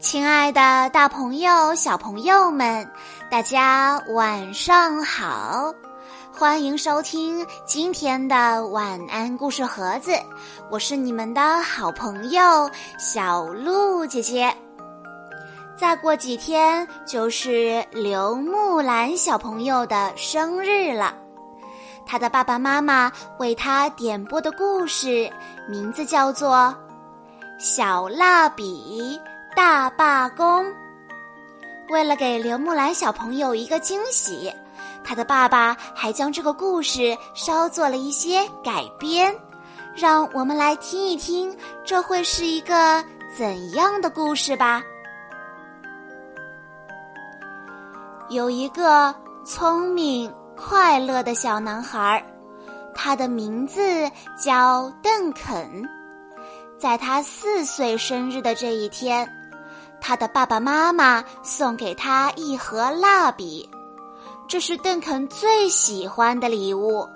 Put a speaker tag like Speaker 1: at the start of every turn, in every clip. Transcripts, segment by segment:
Speaker 1: 亲爱的，大朋友、小朋友们，大家晚上好！欢迎收听今天的晚安故事盒子，我是你们的好朋友小鹿姐姐。再过几天就是刘木兰小朋友的生日了，他的爸爸妈妈为他点播的故事名字叫做《小蜡笔》。大罢工。为了给刘木兰小朋友一个惊喜，他的爸爸还将这个故事稍做了一些改编。让我们来听一听，这会是一个怎样的故事吧？有一个聪明快乐的小男孩，他的名字叫邓肯。在他四岁生日的这一天。他的爸爸妈妈送给他一盒蜡笔，这是邓肯最喜欢的礼物。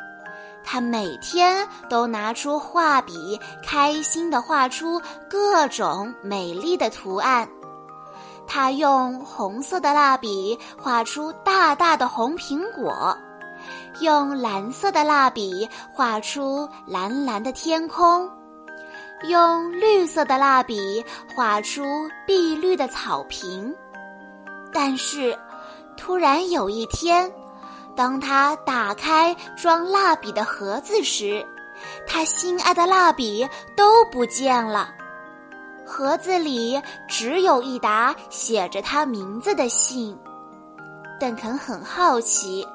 Speaker 1: 他每天都拿出画笔，开心地画出各种美丽的图案。他用红色的蜡笔画出大大的红苹果，用蓝色的蜡笔画出蓝蓝的天空。用绿色的蜡笔画出碧绿的草坪，但是，突然有一天，当他打开装蜡笔的盒子时，他心爱的蜡笔都不见了。盒子里只有一沓写着他名字的信。邓肯很好奇，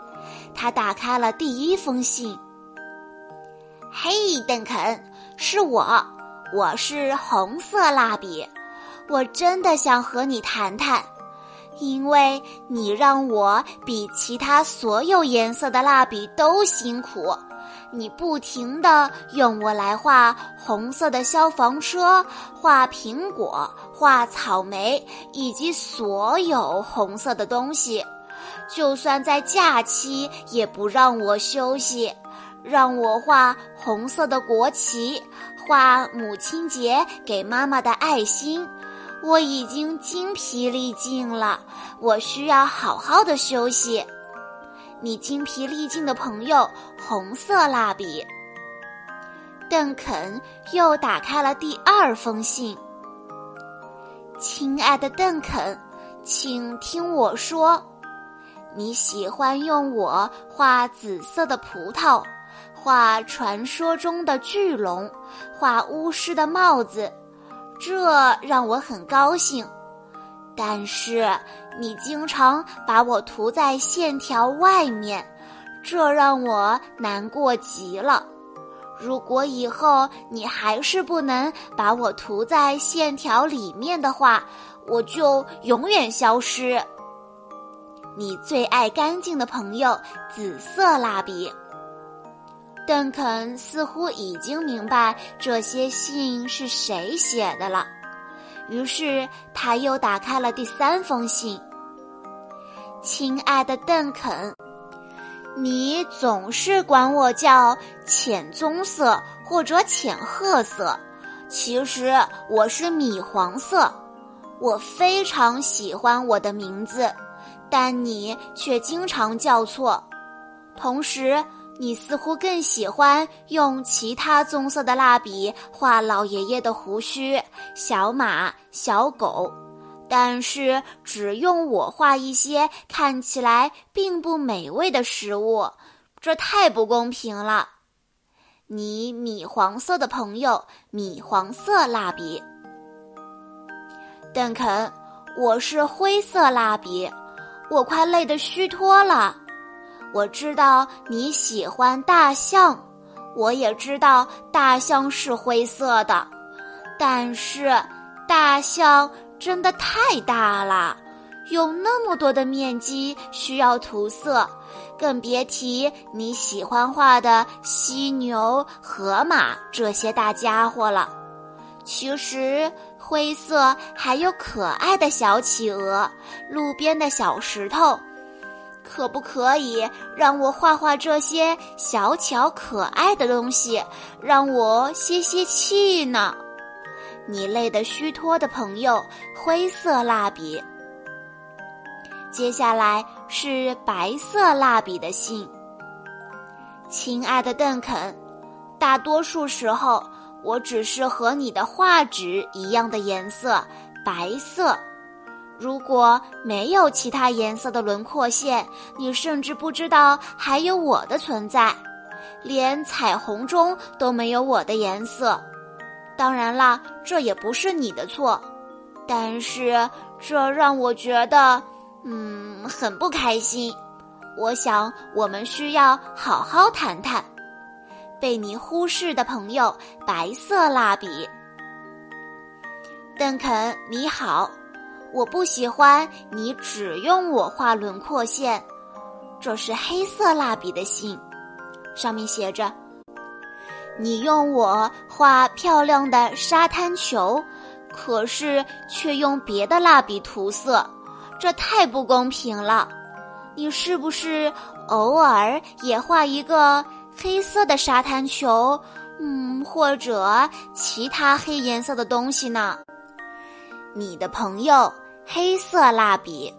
Speaker 1: 他打开了第一封信。“嘿，邓肯，是我。”我是红色蜡笔，我真的想和你谈谈，因为你让我比其他所有颜色的蜡笔都辛苦。你不停地用我来画红色的消防车、画苹果、画草莓，以及所有红色的东西，就算在假期也不让我休息。让我画红色的国旗，画母亲节给妈妈的爱心，我已经精疲力尽了，我需要好好的休息。你精疲力尽的朋友，红色蜡笔。邓肯又打开了第二封信。亲爱的邓肯，请听我说，你喜欢用我画紫色的葡萄。画传说中的巨龙，画巫师的帽子，这让我很高兴。但是你经常把我涂在线条外面，这让我难过极了。如果以后你还是不能把我涂在线条里面的话，我就永远消失。你最爱干净的朋友，紫色蜡笔。邓肯似乎已经明白这些信是谁写的了，于是他又打开了第三封信。亲爱的邓肯，你总是管我叫浅棕色或者浅褐色，其实我是米黄色。我非常喜欢我的名字，但你却经常叫错，同时。你似乎更喜欢用其他棕色的蜡笔画老爷爷的胡须、小马、小狗，但是只用我画一些看起来并不美味的食物，这太不公平了。你米黄色的朋友，米黄色蜡笔，邓肯，我是灰色蜡笔，我快累得虚脱了。我知道你喜欢大象，我也知道大象是灰色的，但是大象真的太大了，有那么多的面积需要涂色，更别提你喜欢画的犀牛、河马这些大家伙了。其实灰色还有可爱的小企鹅，路边的小石头。可不可以让我画画这些小巧可爱的东西，让我歇歇气呢？你累得虚脱的朋友灰色蜡笔。接下来是白色蜡笔的信。亲爱的邓肯，大多数时候我只是和你的画纸一样的颜色，白色。如果没有其他颜色的轮廓线，你甚至不知道还有我的存在，连彩虹中都没有我的颜色。当然啦，这也不是你的错，但是这让我觉得，嗯，很不开心。我想我们需要好好谈谈。被你忽视的朋友，白色蜡笔。邓肯，你好。我不喜欢你只用我画轮廓线，这是黑色蜡笔的信，上面写着：“你用我画漂亮的沙滩球，可是却用别的蜡笔涂色，这太不公平了。你是不是偶尔也画一个黑色的沙滩球，嗯，或者其他黑颜色的东西呢？”你的朋友，黑色蜡笔。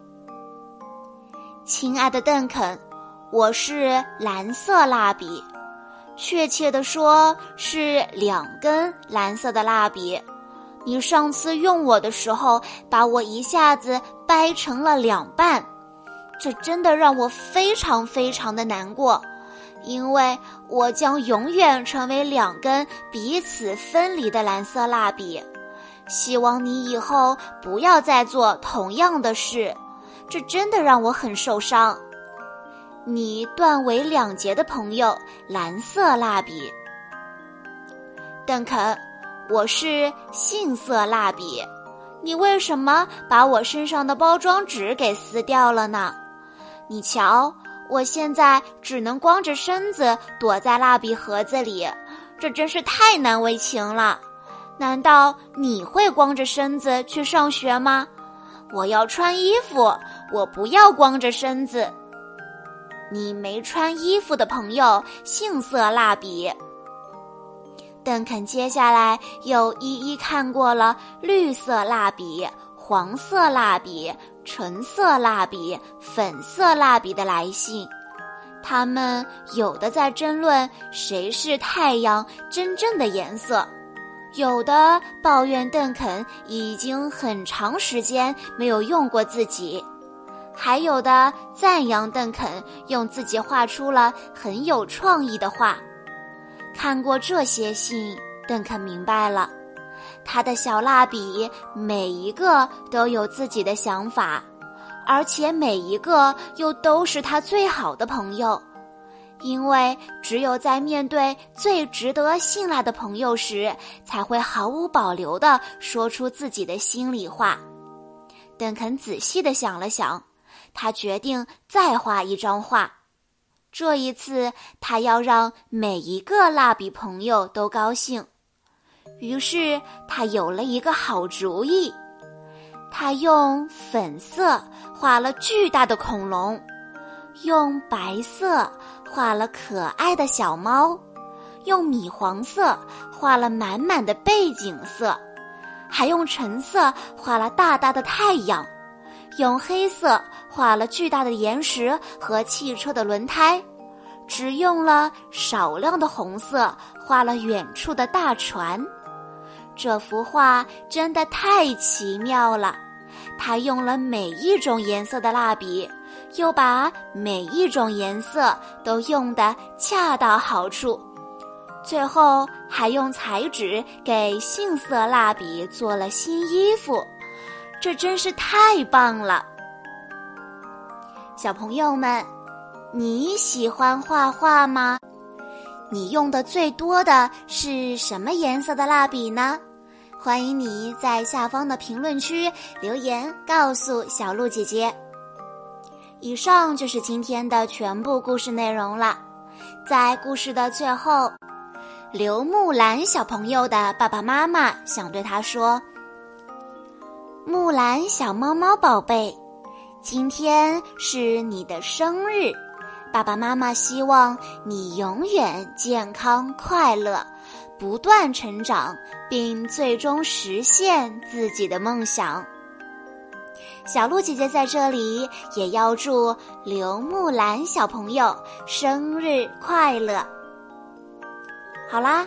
Speaker 1: 亲爱的邓肯，我是蓝色蜡笔，确切的说是两根蓝色的蜡笔。你上次用我的时候，把我一下子掰成了两半，这真的让我非常非常的难过，因为我将永远成为两根彼此分离的蓝色蜡笔。希望你以后不要再做同样的事，这真的让我很受伤。你断为两截的朋友，蓝色蜡笔。邓肯，我是杏色蜡笔。你为什么把我身上的包装纸给撕掉了呢？你瞧，我现在只能光着身子躲在蜡笔盒子里，这真是太难为情了。难道你会光着身子去上学吗？我要穿衣服，我不要光着身子。你没穿衣服的朋友，杏色蜡笔。邓肯接下来又一一看过了绿色蜡笔、黄色蜡笔、橙色蜡笔、粉色蜡笔的来信，他们有的在争论谁是太阳真正的颜色。有的抱怨邓肯已经很长时间没有用过自己，还有的赞扬邓肯用自己画出了很有创意的画。看过这些信，邓肯明白了，他的小蜡笔每一个都有自己的想法，而且每一个又都是他最好的朋友。因为只有在面对最值得信赖的朋友时，才会毫无保留地说出自己的心里话。邓肯仔细地想了想，他决定再画一张画。这一次，他要让每一个蜡笔朋友都高兴。于是，他有了一个好主意。他用粉色画了巨大的恐龙，用白色。画了可爱的小猫，用米黄色画了满满的背景色，还用橙色画了大大的太阳，用黑色画了巨大的岩石和汽车的轮胎，只用了少量的红色画了远处的大船。这幅画真的太奇妙了，他用了每一种颜色的蜡笔。又把每一种颜色都用得恰到好处，最后还用彩纸给杏色蜡笔做了新衣服，这真是太棒了！小朋友们，你喜欢画画吗？你用的最多的是什么颜色的蜡笔呢？欢迎你在下方的评论区留言告诉小鹿姐姐。以上就是今天的全部故事内容了。在故事的最后，刘木兰小朋友的爸爸妈妈想对他说：“木兰小猫猫宝贝，今天是你的生日，爸爸妈妈希望你永远健康快乐，不断成长，并最终实现自己的梦想。小鹿姐姐在这里也要祝刘木兰小朋友生日快乐。好啦。